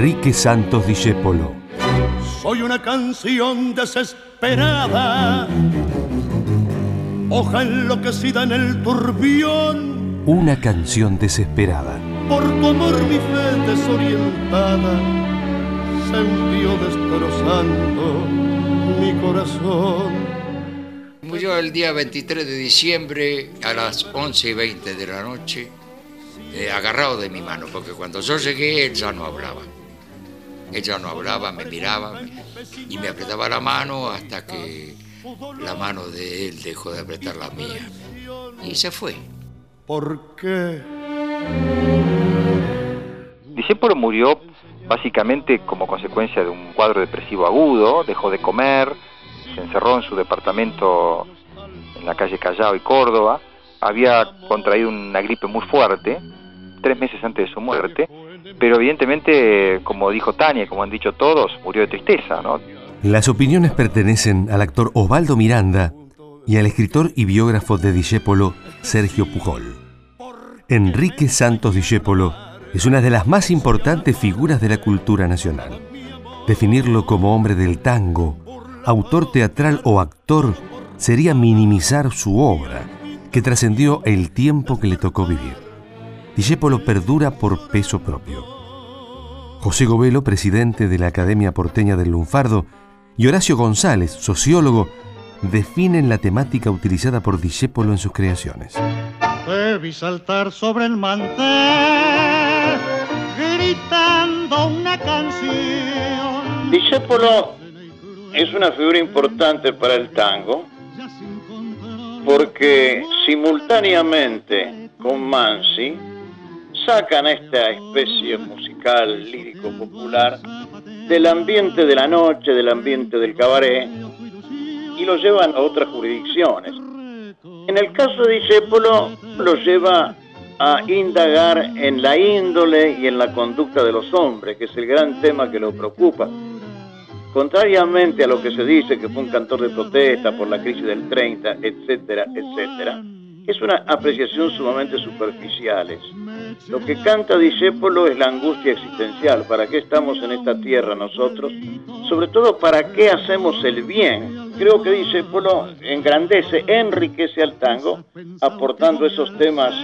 Enrique Santos Discépolo. Soy una canción desesperada, hoja enloquecida en el turbión. Una canción desesperada. Por tu amor mi fe desorientada se envió destrozando mi corazón. Murió el día 23 de diciembre a las 11 y 20 de la noche, eh, agarrado de mi mano, porque cuando yo llegué él ya no hablaba. Él ya no hablaba, me miraba y me apretaba la mano hasta que la mano de él dejó de apretar la mía. Y se fue. ¿Por qué? Discépolo murió básicamente como consecuencia de un cuadro depresivo agudo, dejó de comer, se encerró en su departamento en la calle Callao y Córdoba, había contraído una gripe muy fuerte, tres meses antes de su muerte, pero evidentemente, como dijo Tania, como han dicho todos, murió de tristeza, ¿no? Las opiniones pertenecen al actor Osvaldo Miranda y al escritor y biógrafo de Discépolo, Sergio Pujol. Enrique Santos Discépolo es una de las más importantes figuras de la cultura nacional. Definirlo como hombre del tango, autor teatral o actor sería minimizar su obra, que trascendió el tiempo que le tocó vivir. Discépolo perdura por peso propio. José Govelo, presidente de la Academia Porteña del Lunfardo, y Horacio González, sociólogo, definen la temática utilizada por Discépolo en sus creaciones. Te vi saltar sobre el mantel, gritando una canción. Discépolo es una figura importante para el tango porque simultáneamente con Mansi sacan esta especie musical lírico popular del ambiente de la noche, del ambiente del cabaret y lo llevan a otras jurisdicciones. En el caso de Discépolo lo lleva a indagar en la índole y en la conducta de los hombres, que es el gran tema que lo preocupa. Contrariamente a lo que se dice que fue un cantor de protesta por la crisis del 30, etcétera, etcétera, es una apreciación sumamente superficial. Lo que canta Discépolo es la angustia existencial. ¿Para qué estamos en esta tierra nosotros? Sobre todo, ¿para qué hacemos el bien? Creo que Discépolo engrandece, enriquece al tango, aportando esos temas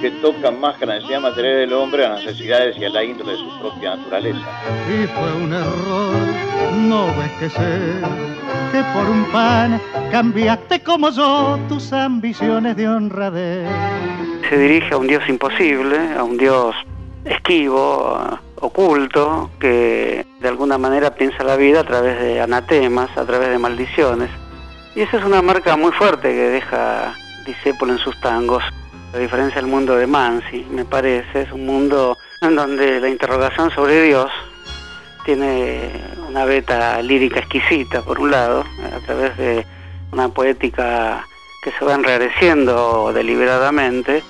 que tocan más que la necesidad material del hombre a las necesidades y a la índole de su propia naturaleza. Y fue un error, no ves que sé que por un pan cambiaste como yo tus ambiciones de honradez. Se dirige a un Dios imposible, a un Dios esquivo, oculto, que de alguna manera piensa la vida a través de anatemas, a través de maldiciones. Y esa es una marca muy fuerte que deja Discépolo en sus tangos. A diferencia del mundo de Mansi, me parece, es un mundo en donde la interrogación sobre Dios tiene una beta lírica exquisita, por un lado, a través de una poética que se va enrareciendo deliberadamente,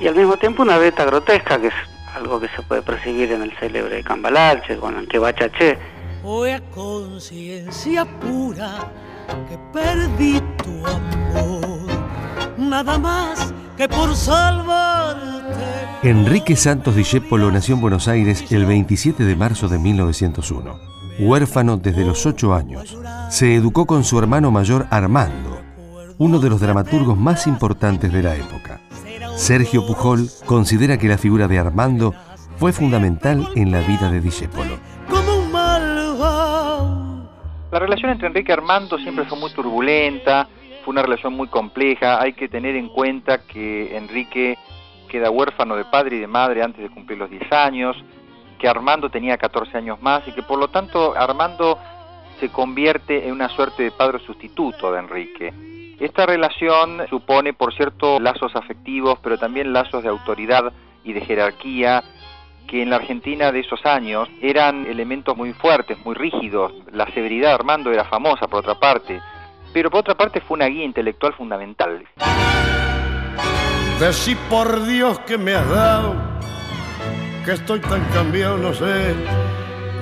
y al mismo tiempo una beta grotesca, que es algo que se puede percibir en el célebre Cambalache, con el que bachaché. Fue a conciencia pura que perdí tu amor, nada más que por salvarte. Enrique Santos Discépolo nació en Buenos Aires el 27 de marzo de 1901. Huérfano desde los 8 años, se educó con su hermano mayor Armando, uno de los dramaturgos más importantes de la época. Sergio Pujol considera que la figura de Armando fue fundamental en la vida de Discépolo. Como un malvado. La relación entre Enrique y Armando siempre fue muy turbulenta, fue una relación muy compleja. Hay que tener en cuenta que Enrique queda huérfano de padre y de madre antes de cumplir los 10 años, que Armando tenía 14 años más y que por lo tanto Armando se convierte en una suerte de padre sustituto de Enrique. Esta relación supone, por cierto, lazos afectivos, pero también lazos de autoridad y de jerarquía, que en la Argentina de esos años eran elementos muy fuertes, muy rígidos. La severidad de Armando era famosa, por otra parte, pero por otra parte fue una guía intelectual fundamental. Decí por Dios que me has dado, que estoy tan cambiado, no sé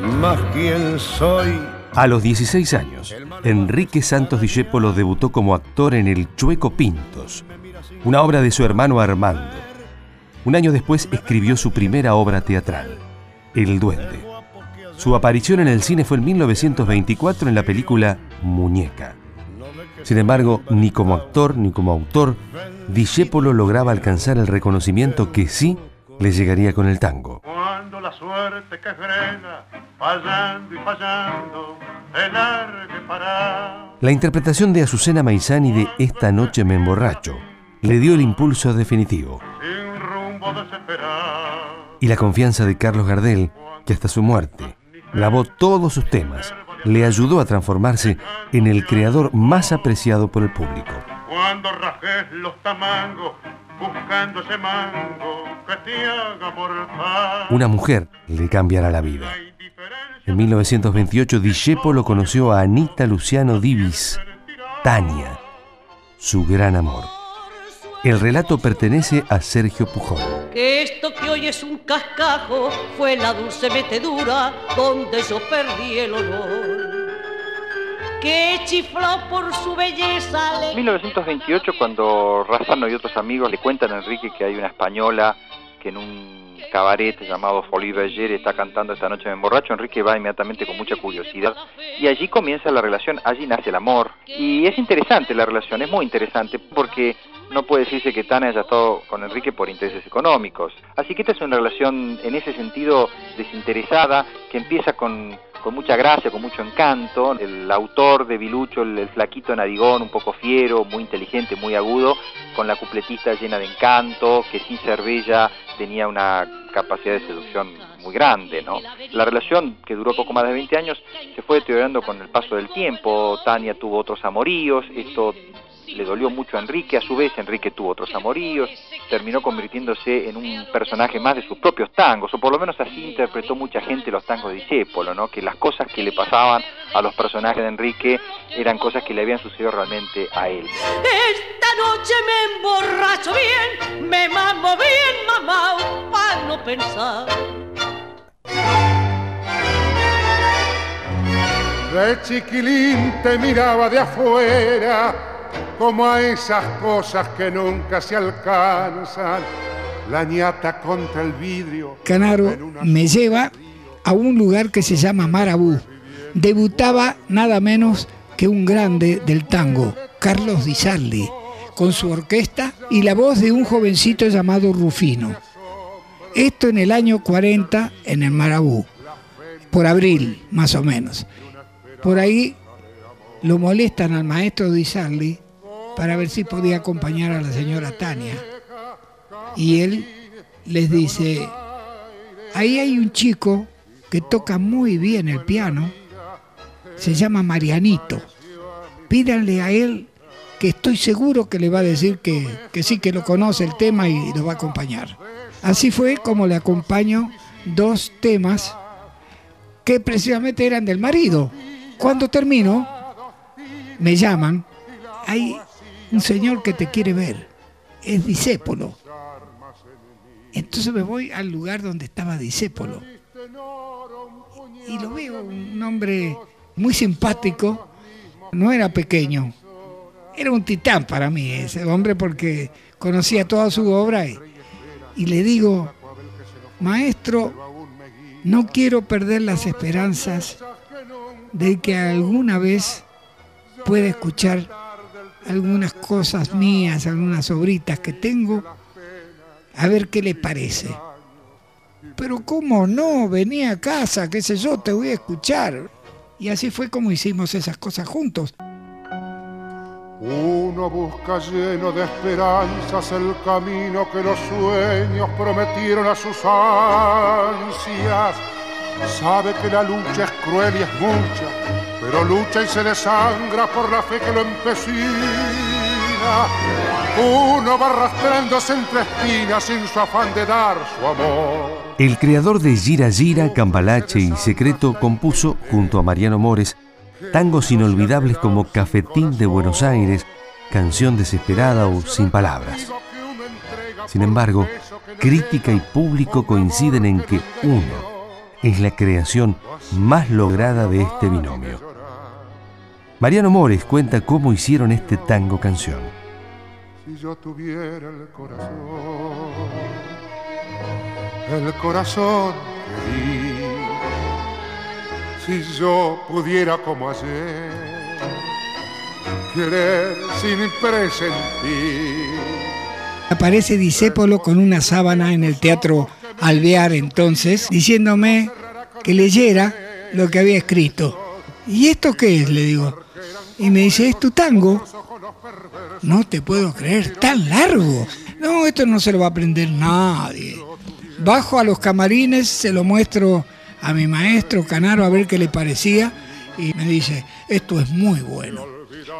más quién soy. A los 16 años, Enrique Santos Discépolo debutó como actor en El Chueco Pintos, una obra de su hermano Armando. Un año después escribió su primera obra teatral, El Duende. Su aparición en el cine fue en 1924 en la película Muñeca. Sin embargo, ni como actor ni como autor, Discépolo lograba alcanzar el reconocimiento que sí le llegaría con el tango. Cuando la suerte que frena, fallando y fallando, el arque para. La interpretación de Azucena Maizani de Esta noche me emborracho le dio el impulso definitivo. Sin rumbo desesperado. Y la confianza de Carlos Gardel, que hasta su muerte grabó todos sus temas, le ayudó a transformarse en el creador más apreciado por el público. Cuando rajes los tamangos, buscando ese mango que te haga mortal. Una mujer le cambiará la vida. En 1928, Discepolo conoció a Anita Luciano Divis, Tania, su gran amor. El relato pertenece a Sergio Pujol. Que esto que hoy es un cascajo fue la dulce metedura donde yo perdí el honor. Que chifló por su belleza. le- 1928, cuando Razano y otros amigos le cuentan a Enrique que hay una española que en un cabaret llamado Folie Bergère está cantando esta noche me emborracho, Enrique va inmediatamente con mucha curiosidad. Y allí comienza la relación, allí nace el amor. Y es interesante la relación, es muy interesante porque no puede decirse que Tana haya estado con Enrique por intereses económicos, así que esta es una relación en ese sentido desinteresada que empieza con con mucha gracia, con mucho encanto. El autor de Bilucho, el, el flaquito Nadigón, un poco fiero, muy inteligente, muy agudo, con la cupletista llena de encanto, que sin ser bella tenía una capacidad de seducción muy grande, ¿no? La relación, que duró poco más de 20 años, se fue deteriorando con el paso del tiempo. Tania tuvo otros amoríos, esto le dolió mucho a Enrique, a su vez Enrique tuvo otros amoríos, terminó convirtiéndose en un personaje más de sus propios tangos, o por lo menos así interpretó mucha gente los tangos de Discépolo, ¿no? que las cosas que le pasaban a los personajes de Enrique eran cosas que le habían sucedido realmente a él. Esta noche me emborracho bien, me mamo bien mamá, para no pensar. De chiquilín te miraba de afuera, como a esas cosas que nunca se alcanzan. La ñata contra el vidrio. Canaro me lleva a un lugar que se llama Marabú. Debutaba nada menos que un grande del tango, Carlos Di Sarli, con su orquesta y la voz de un jovencito llamado Rufino. Esto en el año 40 en el Marabú, por abril más o menos. Por ahí lo molestan al maestro Di Sarli para ver si podía acompañar a la señora Tania. Y él les dice, ahí hay un chico que toca muy bien el piano, se llama Marianito. Pídanle a él que estoy seguro que le va a decir que, que sí que lo conoce el tema y lo va a acompañar. Así fue como le acompaño dos temas que precisamente eran del marido. Cuando termino, me llaman, hay un señor que te quiere ver, es Disépolo. Entonces me voy al lugar donde estaba Disépolo. Y lo veo, un hombre muy simpático, no era pequeño, era un titán para mí ese hombre porque conocía toda su obra y, y le digo, maestro, no quiero perder las esperanzas de que alguna vez pueda escuchar algunas cosas mías, algunas obritas que tengo, a ver qué le parece. Pero cómo no, vení a casa, qué sé yo, te voy a escuchar. Y así fue como hicimos esas cosas juntos. Uno busca lleno de esperanzas el camino que los sueños prometieron a sus ansias. Sabe que la lucha es cruel y es mucha, pero lucha y se desangra por la fe que lo empecina. Uno va arrastrándose entre espinas sin su afán de dar su amor. El creador de Gira Gira, Cambalache y Secreto compuso, junto a Mariano Mores, tangos inolvidables como Cafetín de Buenos Aires, Canción Desesperada o Sin Palabras. Sin embargo, crítica y público coinciden en que uno es la creación más lograda de este binomio. Mariano Mores cuenta cómo hicieron este tango canción. Si yo tuviera el corazón, el corazón que di, Si yo pudiera como ayer querer sin presentir. Aparece Disépolo con una sábana en el teatro Alvear entonces, diciéndome que leyera lo que había escrito. ¿Y esto qué es? Le digo. Y me dice, es tu tango. No te puedo creer, tan largo. No, esto no se lo va a aprender nadie. Bajo a los camarines, se lo muestro a mi maestro Canaro a ver qué le parecía y me dice, esto es muy bueno,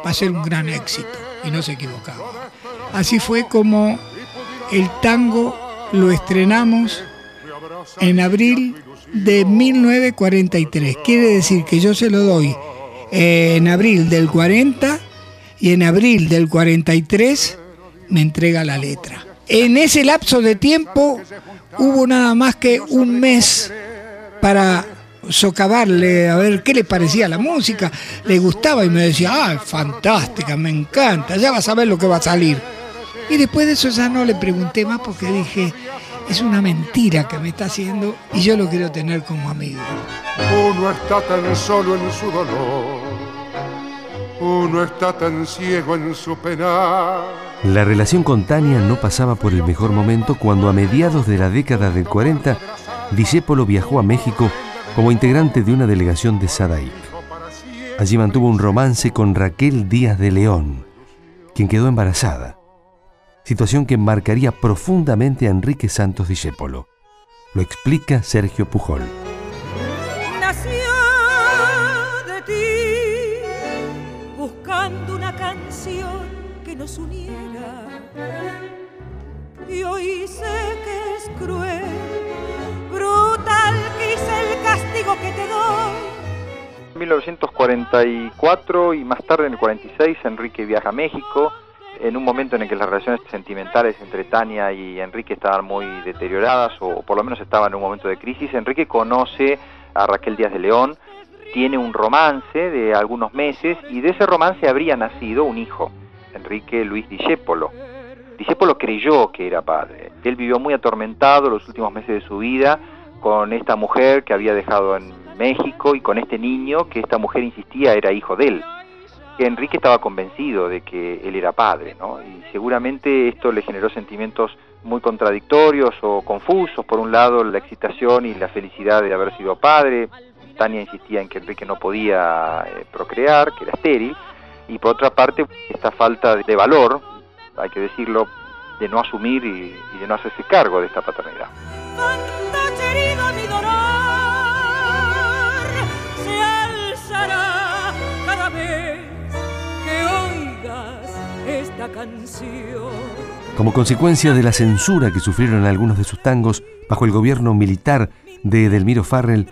va a ser un gran éxito. Y no se equivocaba. Así fue como el tango lo estrenamos en abril de 1943. Quiere decir que yo se lo doy en abril del 40 y en abril del 43 me entrega la letra. En ese lapso de tiempo hubo nada más que un mes para socavarle a ver qué le parecía la música, le gustaba y me decía, ah, fantástica, me encanta, ya vas a ver lo que va a salir. Y después de eso ya no le pregunté más porque dije, es una mentira que me está haciendo y yo lo quiero tener como amigo. Uno está tan solo en su dolor, uno está tan ciego en su pena. La relación con Tania no pasaba por el mejor momento cuando a mediados de la década del 40 Discépolo viajó a México como integrante de una delegación de Sadaic. Allí mantuvo un romance con Raquel Díaz de León, quien quedó embarazada, situación que marcaría profundamente a Enrique Santos Discépolo. Lo explica Sergio Pujol. Nació de ti buscando una canción que nos uniera y hoy sé que es cruel brutal quise el castigo que te doy. En 1944 y más tarde en el 46 Enrique viaja a México, en un momento en el que las relaciones sentimentales entre Tania y Enrique estaban muy deterioradas o por lo menos estaban en un momento de crisis, Enrique conoce a Raquel Díaz de León, tiene un romance de algunos meses y de ese romance habría nacido un hijo, Enrique Luis Discépolo. Discépolo creyó que era padre. Él vivió muy atormentado los últimos meses de su vida con esta mujer que había dejado en México y con este niño que esta mujer insistía era hijo de él. Enrique estaba convencido de que él era padre, ¿no? Y seguramente esto le generó sentimientos muy contradictorios o confusos. Por un lado, la excitación y la felicidad de haber sido padre. Tania insistía en que Enrique no podía eh, procrear, que era estéril. Y por otra parte, esta falta de valor, hay que decirlo, de no asumir y, de no hacerse cargo de esta paternidad. Cada vez Como consecuencia de la censura que sufrieron algunos de sus tangos bajo el gobierno militar de Edelmiro Farrell,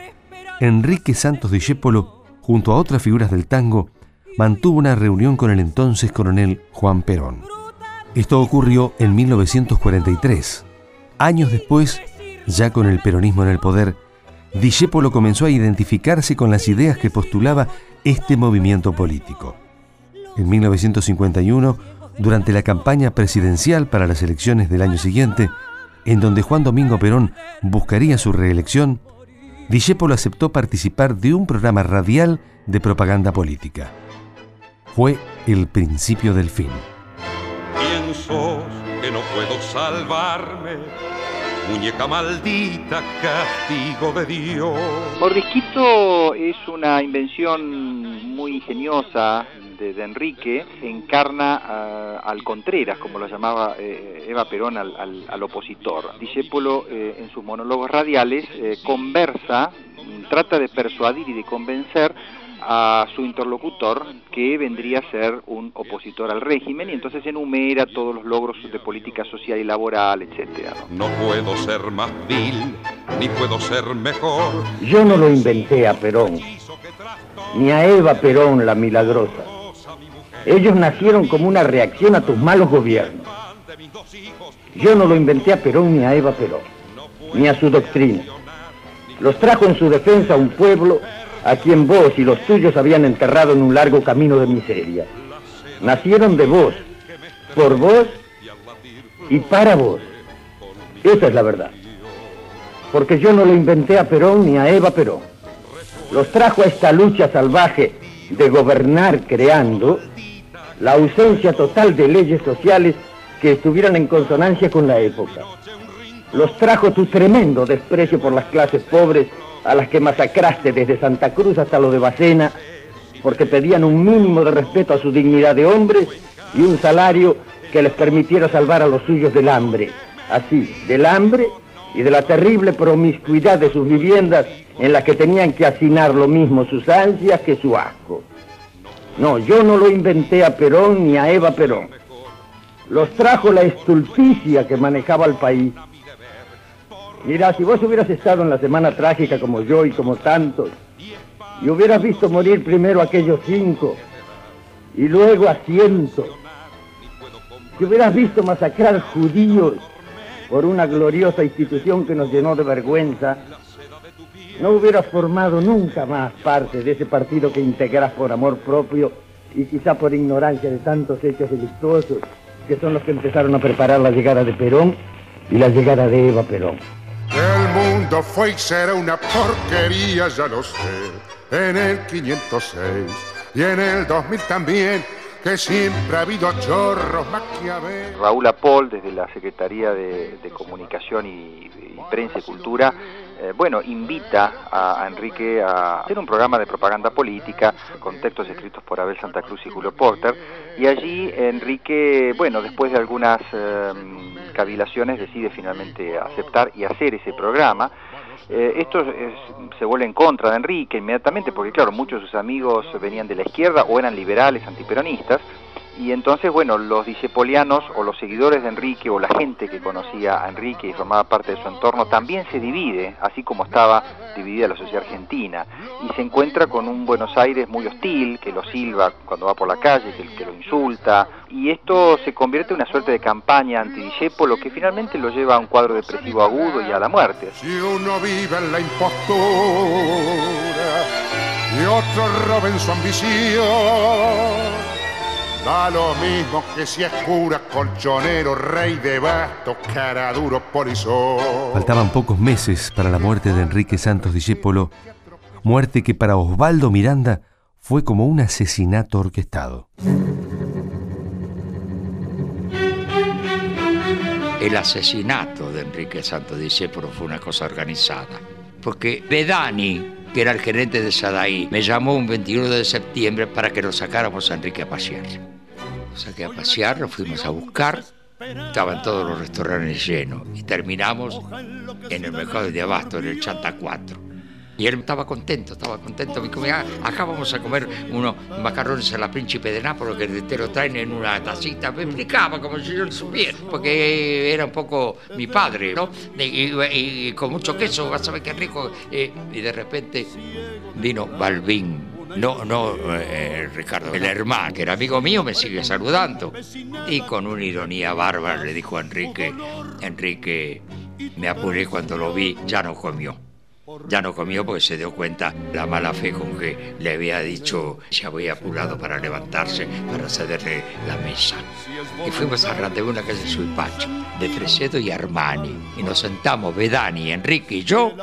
Enrique Santos Discépolo, junto a otras figuras del tango, mantuvo una reunión con el entonces coronel Juan Perón. Esto ocurrió en 1943. Años después, ya con el peronismo en el poder, Discépolo comenzó a identificarse con las ideas que postulaba este movimiento político. En 1951, durante la campaña presidencial para las elecciones del año siguiente, en donde Juan Domingo Perón buscaría su reelección, Discépolo aceptó participar de un programa radial de propaganda política. Fue el principio del fin. Pienso que no puedo salvarme, muñeca maldita, castigo de Dios. Mordisquito es una invención muy ingeniosa de, de Enrique, encarna ah, al Contreras, como lo llamaba eh, Eva Perón, al, al- al opositor. Discépolo, eh, en sus monólogos radiales, eh, conversa, mm, trata de persuadir y de convencer a su interlocutor que vendría a ser un opositor al régimen y entonces enumera todos los logros de política social y laboral, etcétera. ¿no? No puedo ser más vil, ni puedo ser mejor. Yo no lo inventé a Perón, ni a Eva Perón la milagrosa. Ellos nacieron como una reacción a tus malos gobiernos. Yo no lo inventé a Perón ni a Eva Perón, ni a su doctrina. Los trajo en su defensa un pueblo a quien vos y los tuyos habían enterrado en un largo camino de miseria. Nacieron de vos, por vos y para vos. Esa es la verdad. Porque yo no lo inventé a Perón ni a Eva Perón. los trajo a esta lucha salvaje de gobernar creando la ausencia total de leyes sociales que estuvieran en consonancia con la época. Los trajo tu tremendo desprecio por las clases pobres a las que masacraste desde Santa Cruz hasta lo de Bacena, porque pedían un mínimo de respeto a su dignidad de hombres y un salario que les permitiera salvar a los suyos del hambre. Así, del hambre y de la terrible promiscuidad de sus viviendas en las que tenían que hacinar lo mismo sus ansias que su asco. No, yo no lo inventé a Perón ni a Eva Perón. Los trajo la estulticia que manejaba el país. Mira, si vos hubieras estado en la semana trágica como yo y como tantos, y hubieras visto morir primero a aquellos cinco y luego a cientos, si hubieras visto masacrar judíos por una gloriosa institución que nos llenó de vergüenza, no hubieras formado nunca más parte de ese partido que integras por amor propio y quizá por ignorancia de tantos hechos delictuosos que son los que empezaron a preparar la llegada de Perón y la llegada de Eva Perón. El mundo fue y será una porquería, ya lo sé, en el 506 y en el 2000 también que siempre ha habido chorros maquiavelos. Raúl Apol, desde la Secretaría de, Comunicación y, Prensa y Cultura, eh, bueno, invita a, Enrique a hacer un programa de propaganda política con textos escritos por Abel Santa Cruz y Julio Porter, y allí Enrique, bueno, después de algunas eh, cavilaciones, decide finalmente aceptar y hacer ese programa, eh, esto se vuelve en contra de Enrique inmediatamente porque, claro, muchos de sus amigos venían de la izquierda o eran liberales, antiperonistas, y entonces, bueno, los discepolianos o los seguidores de Enrique o la gente que conocía a Enrique y formaba parte de su entorno también se divide, así como estaba dividida la sociedad argentina, y se encuentra con un Buenos Aires muy hostil, que lo silba cuando va por la calle, que, que lo insulta, y esto se convierte en una suerte de campaña anti lo que finalmente lo lleva a un cuadro depresivo agudo y a la muerte. Si uno vive en la impostura y otro roba en su ambición, Da lo mismo que si es cura, colchonero, rey de bastos, cara duro, polizón. Faltaban pocos meses para la muerte de Enrique Santos Discépolo, muerte que para Osvaldo Miranda fue como un asesinato orquestado. El asesinato de Enrique Santos Discépolo fue una cosa organizada, porque Bedani, que era el gerente de Sadaí, me llamó un 21 de septiembre para que lo sacáramos a Enrique a pasear. Saqué a pasear, lo fuimos a buscar, estaban todos los restaurantes llenos y terminamos en el mercado de Abasto, en el Chanta 4 y él estaba contento, estaba contento. Me dijo, acá vamos a comer unos macarrones a la príncipe de Nápoles que te lo traen en una tacita. Me explicaba como si yo lo supiera, porque era un poco mi padre, ¿no? Y, con mucho queso, vas a ver qué rico. Eh, y de repente vino Balbín. No, no, eh, Ricardo, el hermano, que era amigo mío, me sigue saludando. Y con una ironía bárbara le dijo a Enrique, Enrique, me apuré cuando lo vi, ya no comió. Ya no comió porque se dio cuenta la mala fe con que le había dicho se había apurado para levantarse, para cederle la mesa. Y fuimos a una calle Suipacho, de Fresedo y Armani. Y nos sentamos, Bedani, Enrique y yo,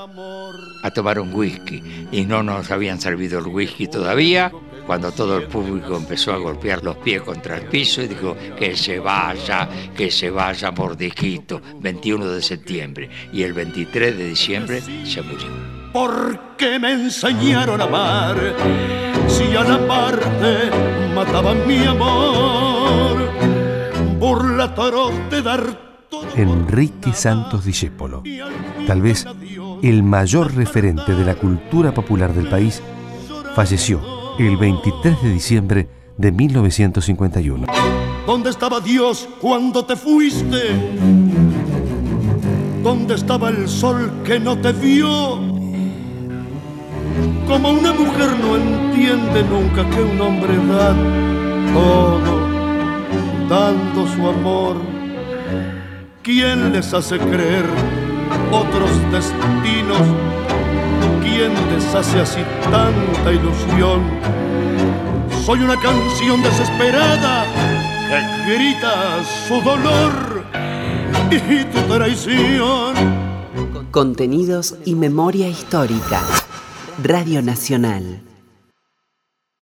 a tomar un whisky. Y no nos habían servido el whisky todavía cuando todo el público empezó a golpear los pies contra el piso y dijo que se vaya, que se vaya mordijito, 21 de septiembre. Y el 23 de diciembre se murió. Porque me enseñaron a amar, si a la parte mataban mi amor, por la de dar Enrique Santos Discépolo, tal vez el mayor referente de la cultura popular del país, falleció el 23 de diciembre de 1951. ¿Dónde estaba Dios cuando te fuiste? ¿Dónde estaba el sol que no te vio? Como una mujer no entiende nunca que un hombre da todo, dando su amor. ¿Quién les hace creer otros destinos? ¿Quién deshace así tanta ilusión? Soy una canción desesperada que grita su dolor y tu traición. Contenidos y memoria histórica. Radio Nacional.